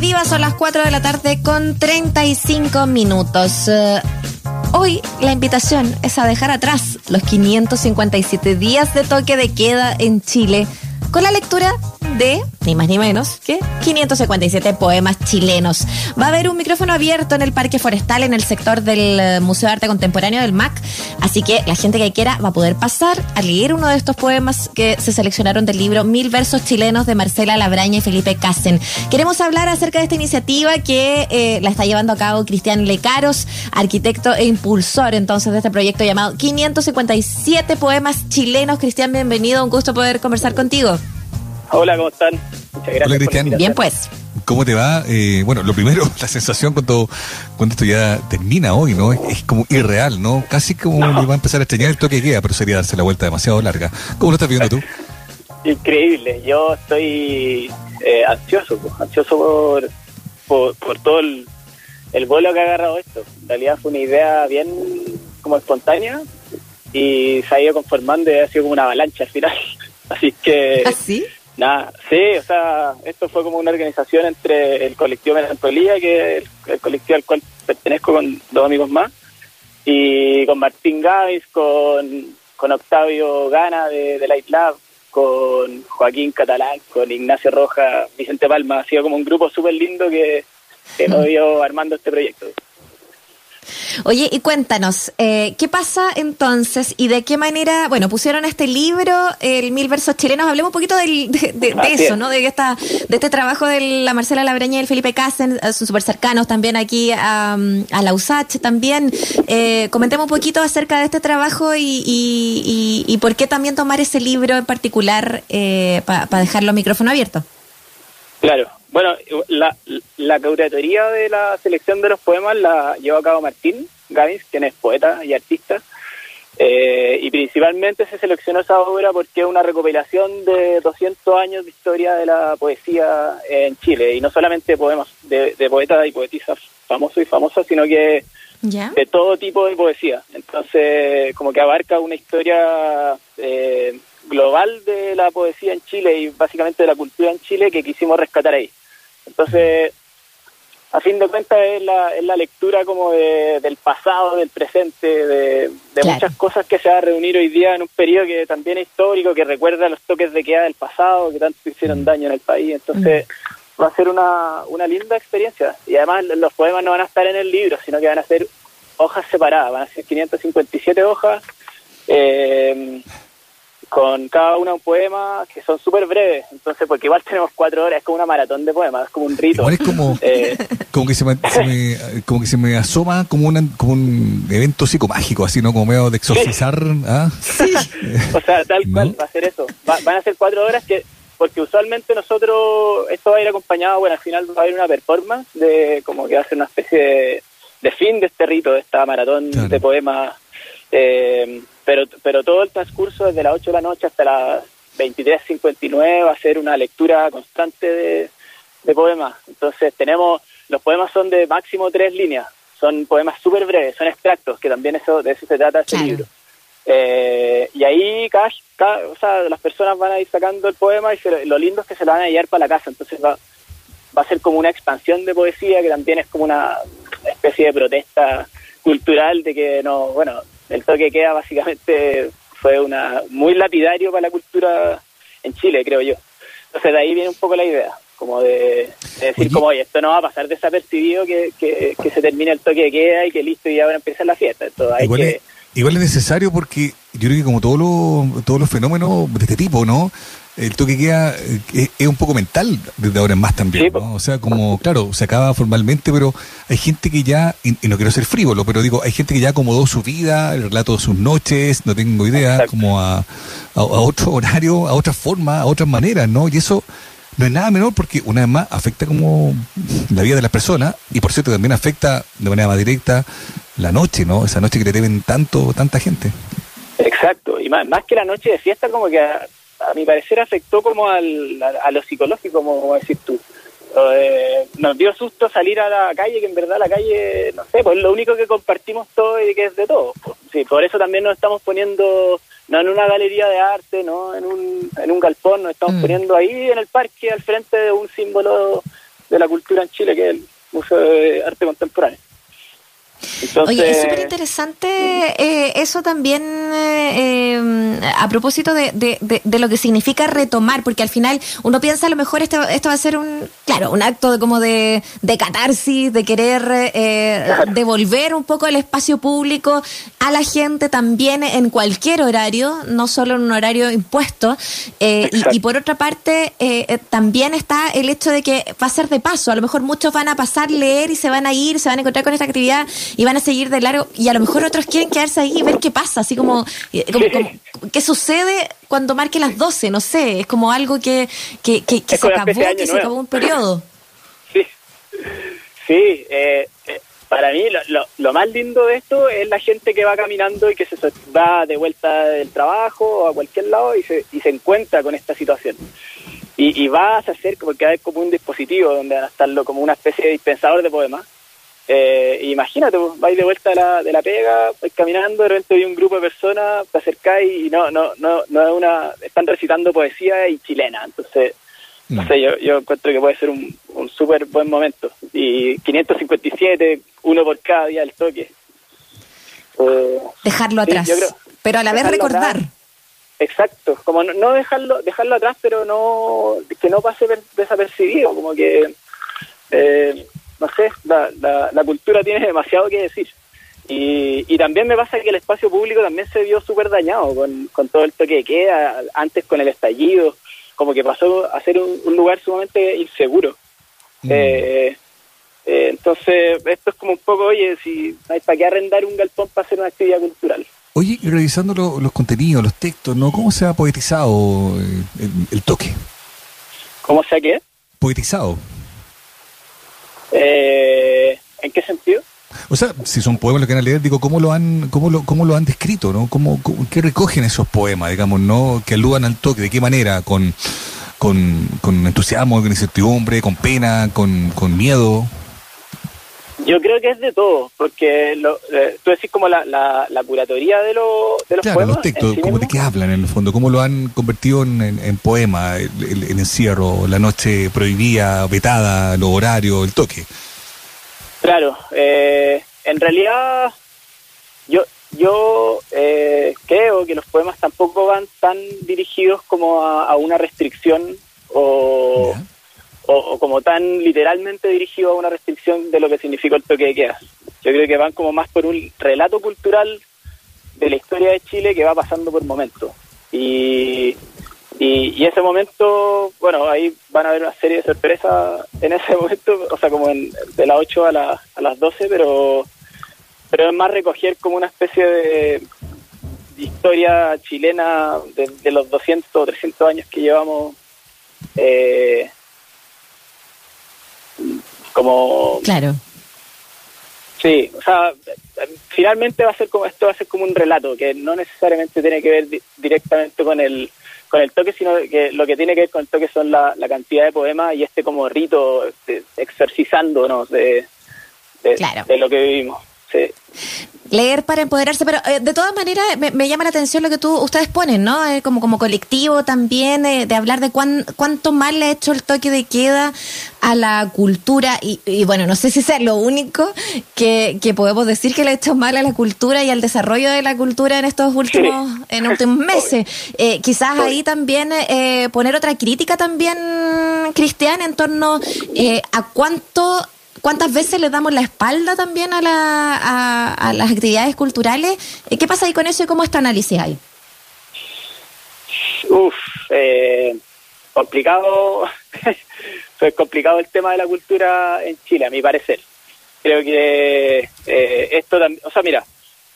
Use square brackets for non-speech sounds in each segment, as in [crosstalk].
Viva, son las 4 de la tarde con 35 minutos. Eh, hoy la invitación es a dejar atrás los 557 días de toque de queda en Chile con la lectura de, ni más ni menos, que 557 poemas chilenos. Va a haber un micrófono abierto en el Parque Forestal, en el sector del eh, Museo de Arte Contemporáneo del MAC, así que la gente que quiera va a poder pasar a leer uno de estos poemas que se seleccionaron del libro Mil versos chilenos de Marcela Labraña y Felipe Cassen. Queremos hablar acerca de esta iniciativa que eh, la está llevando a cabo Cristian Lecaros, arquitecto e impulsor entonces de este proyecto llamado 557 poemas chilenos. Cristian, bienvenido, un gusto poder conversar contigo. Hola, ¿cómo están? Muchas gracias. Hola, Cristian. Bien, pues. ¿Cómo te va? Eh, bueno, lo primero, [laughs] la sensación cuando, cuando esto ya termina hoy, ¿no? Es, como irreal, ¿no? Casi como me va a empezar a extrañar el toque que queda, pero sería darse la vuelta demasiado larga. ¿Cómo lo estás viendo tú? Increíble. Yo estoy eh, ansioso, pues, ansioso por, por, todo el, el vuelo que ha agarrado esto. En realidad fue una idea bien como espontánea y se ha ido conformando y ha sido como una avalancha al final. [laughs] Así que... ¿Ah, sí? Nada, sí, o sea, esto fue como una organización entre el colectivo Melancolía, que es el, colectivo al cual pertenezco con dos amigos más, y con Martín Gavis, con, con Octavio Gana de, de Light Lab, con Joaquín Catalán, con Ignacio Roja, Vicente Palma. Ha sido como un grupo súper lindo que, que nos dio armando este proyecto. Oye, y cuéntanos, eh, ¿qué pasa entonces y de qué manera, bueno, pusieron este libro, el Mil Versos Chilenos, hablemos un poquito de, eso, ¿no? De, esta, de este trabajo de la Marcela Labreña y el Felipe Cassen, eh, son súper cercanos también aquí a, la USACH también. Eh, comentemos un poquito acerca de este trabajo y, y, por qué también tomar ese libro en particular para dejarlo micrófono abierto. Claro, bueno, la, la de la selección de los poemas la llevó a cabo Martín Gavins, quien es poeta y artista, eh, y principalmente se seleccionó esa obra porque es una recopilación de 200 años de historia de la poesía en Chile, y no solamente poemas de, poetas y poetisas famosos y famosas, sino que de todo tipo de poesía. Entonces, como que abarca una historia eh, global de la poesía en Chile y básicamente de la cultura en Chile que quisimos rescatar ahí. Entonces, a fin de cuentas es la, es la lectura como del pasado, del presente, de, muchas cosas que se va a reunir hoy día en un periodo que también es histórico, que recuerda los toques de queda del pasado, que tanto hicieron mm. daño en el país. Entonces mm. va a ser una, una linda experiencia. Y además los poemas no van a estar en el libro, sino que van a ser hojas separadas, van a ser 557 hojas. Eh, con cada uno un poema que son súper breves, entonces porque igual [laughs] tenemos cuatro horas, es como una maratón de poemas, es como un rito. Igual es como, [laughs] eh, como, que se me, [laughs] como que se me asoma como, una, como un evento psicomágico, así, ¿no? Como medio de exorcizar. ¿ah? Sí. o sea, tal cual, va a ser eso. van a ser cuatro horas que, porque usualmente nosotros, esto va a ir acompañado, bueno, al final va a haber una performance de como que va a ser una especie de, fin de este rito, de esta maratón de poemas. Eh, pero, pero todo el transcurso desde las 8 de la noche hasta las 23.59 va a ser una lectura constante de, de poemas. Entonces tenemos, los poemas son de máximo tres líneas, son poemas súper breves, son extractos, que también eso de eso se trata ese libro. Eh, y ahí cada, o sea, las personas van a ir sacando el poema y lo lindo es que se lo van a llevar para la casa, entonces va, va a ser como una expansión de poesía que también es como una especie de protesta cultural de que no, bueno, el toque queda básicamente fue una muy lapidario para la cultura en Chile, creo yo. Entonces de ahí viene un poco la idea, como de, decir como, oye, esto no va a pasar desapercibido que, que, se termine el toque de queda y que listo y ahora empieza la fiesta. Entonces, hay igual, que... es, igual es necesario porque yo creo que como todos los, todos los fenómenos de este tipo, ¿no? El toque queda eh, es, un poco mental desde ahora en más también, ¿no? O sea, como, claro, se acaba formalmente, pero hay gente que ya, y, no quiero ser frívolo, pero digo, hay gente que ya acomodó su vida, el relato de sus noches, no tengo idea, como a, a, otro horario, a otra forma, a otras maneras, ¿no? Y eso no es nada menor porque una vez más afecta como la vida de las personas y por cierto también afecta de manera más directa la noche, ¿no? Esa noche que le deben tanto, tanta gente. Exacto, y más, más que la noche de fiesta como que a mi parecer afectó como al, a, lo psicológico, como decir tú. Eh, nos dio susto salir a la calle, que en verdad la calle, no sé, pues lo único que compartimos todo y que es de todo. Sí, por eso también nos estamos poniendo, no en una galería de arte, no en un, en un galpón, nos estamos mm. poniendo ahí en el parque al frente de un símbolo de la cultura en Chile, que es el Museo de Arte Contemporáneo. Oye, es súper interesante eh, eso también eh, em, a propósito de, de, lo que significa retomar, porque al final uno piensa a lo mejor esto, esto va a ser un, claro, un acto de como de, catarsis, de querer eh, devolver un poco el espacio público a la gente también en cualquier horario, no solo en un horario impuesto. Y, y, por otra parte, también está el hecho de que va a ser de paso, a lo mejor muchos van a pasar, leer y se van a ir, se van a encontrar con esta actividad y van a seguir de largo. Y a lo mejor otros quieren quedarse ahí y ver qué pasa, así como, eh, qué sucede cuando marque las 12, no sé, es como algo que, que, que, se acabó, que se acabó un periodo. [laughs] Sí, sí, eh, eh, para mí lo, lo, más lindo de esto es la gente que va caminando y que se va de vuelta del trabajo o a cualquier lado y se, y se encuentra con esta situación. Y, y vas a hacer como que hay como un dispositivo donde van a estarlo como una especie de dispensador de poemas eh, imagínate, pues, vais de vuelta de la, de la pega, vais caminando, de repente hay un grupo de personas, te acercáis y no, no, no, no es una, están recitando poesía y chilena, entonces, no, mm. sé, yo, yo encuentro que puede ser un, un súper buen momento. Y 557, uno por cada día del toque. Eh, dejarlo atrás, pero a la vez recordar. Exacto, como no, dejarlo, dejarlo atrás, pero no, que no pase desapercibido, como que eh, no sé, la, la, cultura tiene demasiado que decir. Y, y, también me pasa que el espacio público también se vio súper dañado con, con, todo el toque de queda, antes con el estallido, como que pasó a ser un, lugar sumamente inseguro. Mm. Eh, eh, entonces, esto es como un poco, oye, si hay para qué arrendar un galpón para hacer una actividad cultural. Oye, y revisando los contenidos, los textos, ¿no? ¿Cómo se ha poetizado eh, el, el toque? ¿Cómo se ha qué? Poetizado. Eh, ¿En qué sentido? O sea, si son poemas lo que van a leer, digo, ¿cómo lo han, cómo lo, cómo lo han descrito, no? ¿Cómo, qué recogen esos poemas, digamos, no? Que aludan al toque, ¿de qué manera? ¿Con, con, con entusiasmo, con incertidumbre, con pena, con, con miedo? Yo creo que es de todo, porque lo, eh, tú decís como la, la, curatoría de, lo, de los claro, los textos, como de qué hablan en el fondo, cómo lo han convertido en, en, poema, el, encierro, la noche prohibida, vetada, los horarios, el toque. Claro, eh, en realidad yo yo eh, creo que los poemas tampoco van tan dirigidos como a, una restricción o o, como tan literalmente dirigido a una restricción de lo que significó el toque de queda. Yo creo que van como más por un relato cultural de la historia de Chile que va pasando por momentos. Y, y, ese momento, bueno, ahí van a haber una serie de sorpresas en ese [laughs] momento, o sea, como en, de las 8 a, la, a las 12, pero, pero es más recoger como una especie de, historia chilena de, los 200 o 300 años que llevamos eh, como claro. Sí o sea finalmente va a ser como esto va a ser como un relato que no necesariamente tiene que ver directamente con el con el toque sino que lo que tiene que ver con el toque son la, cantidad de poemas y este como rito de, exorcizándonos de, de lo que vivimos sí Leer para empoderarse, pero eh, de todas maneras me, llama la atención lo que tú ustedes ponen, ¿no? Eh, como como colectivo también, eh, de hablar de cuán, cuánto mal le ha hecho el toque de queda a la cultura y, bueno, no sé si sea lo único que, que, podemos decir que le ha hecho mal a la cultura y al desarrollo de la cultura en estos últimos, en últimos [laughs] meses. quizás ahí también poner otra crítica también, Cristian, en torno a cuánto ¿Cuántas veces le damos la espalda también a, la, a, las actividades culturales? Eh, ¿Qué pasa ahí con eso y cómo está análisis ahí? Uf, eh, complicado, [laughs] es complicado el tema de la cultura en Chile, a mi parecer. Creo que eh, esto también, o sea, mira,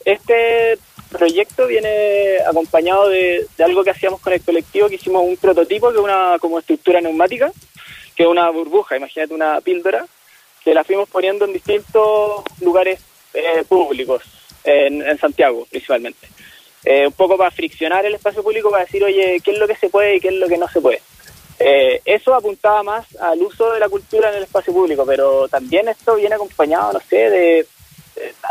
este proyecto viene acompañado de, de, algo que hacíamos con el colectivo, que hicimos un prototipo que es una como estructura neumática, que es una burbuja, imagínate una píldora, que la fuimos poniendo en distintos lugares eh, públicos, en, Santiago principalmente. Eh, un poco para friccionar el espacio público, para decir, oye, qué es lo que se puede y qué es lo que no se puede. Eh, eso apuntaba más al uso de la cultura en el espacio público, pero también esto viene acompañado, no sé, de,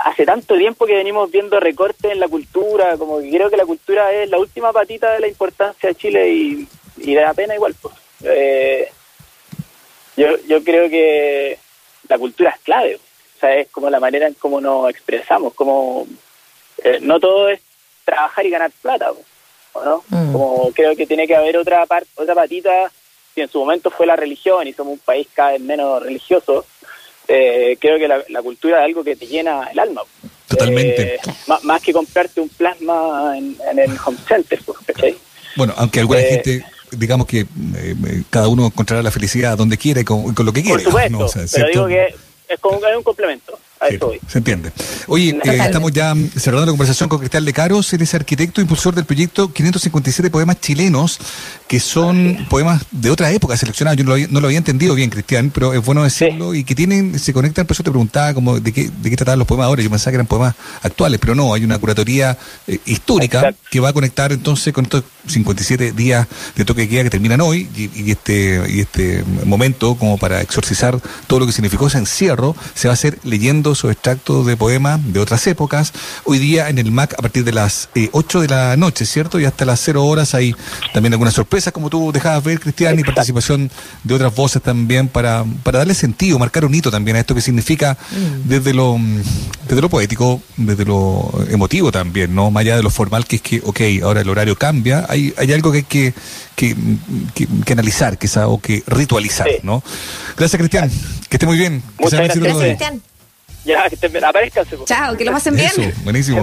hace tanto tiempo que venimos viendo recortes en la cultura, como que creo que la cultura es la última patita de la importancia de Chile y, y de la pena igual. Pues. yo, yo creo que la cultura es clave. O sea, es como la manera en cómo nos expresamos, como eh, no todo es trabajar y ganar plata, ¿no? Mm. Como creo que tiene que haber otra parte, otra patita, si en su momento fue la religión y somos un país cada vez menos religioso, eh, creo que la, cultura es algo que te llena el alma. Totalmente. Eh, más, que comprarte un plasma en, el home center, ¿cachai? Bueno, aunque alguna gente digamos que cada uno encontrará la felicidad donde quiere con, con lo que quiere. Por supuesto, pero digo que es como un complemento. Se entiende. Oye, eh, estamos ya cerrando la conversación con Cristian Lecaros, él es arquitecto impulsor del proyecto 557 poemas chilenos, que son poemas de otra época seleccionados. Yo no lo, había, entendido bien, Cristian, pero es bueno decirlo, y que tienen, se conectan, por eso te preguntaba como de qué, de qué trataban los poemas ahora. Yo pensaba que eran poemas actuales, pero no, hay una curatoría eh, histórica que va a conectar entonces con estos 57 días de toque de queda que terminan hoy y, este, y este momento como para exorcizar todo lo que significó ese encierro, se va a hacer leyendo o extractos de poemas de otras épocas. Hoy día en el MAC a partir de las 8 eh, de la noche, ¿cierto? Y hasta las 0 horas hay también algunas sorpresas, como tú dejabas ver, Cristian, y participación de otras voces también para, para darle sentido, marcar un hito también a esto que significa mm. desde lo, desde lo poético, desde lo emotivo también, ¿no? Más allá de lo formal, que es que, ok, ahora el horario cambia, hay, hay algo que hay que, que, que, analizar quizá o que ritualizar, ¿no? Gracias, Cristian. Que esté muy bien. Muchas gracias, Cristian. Ya, que te aparezcan. Chao, que lo pasen bien. buenísimo.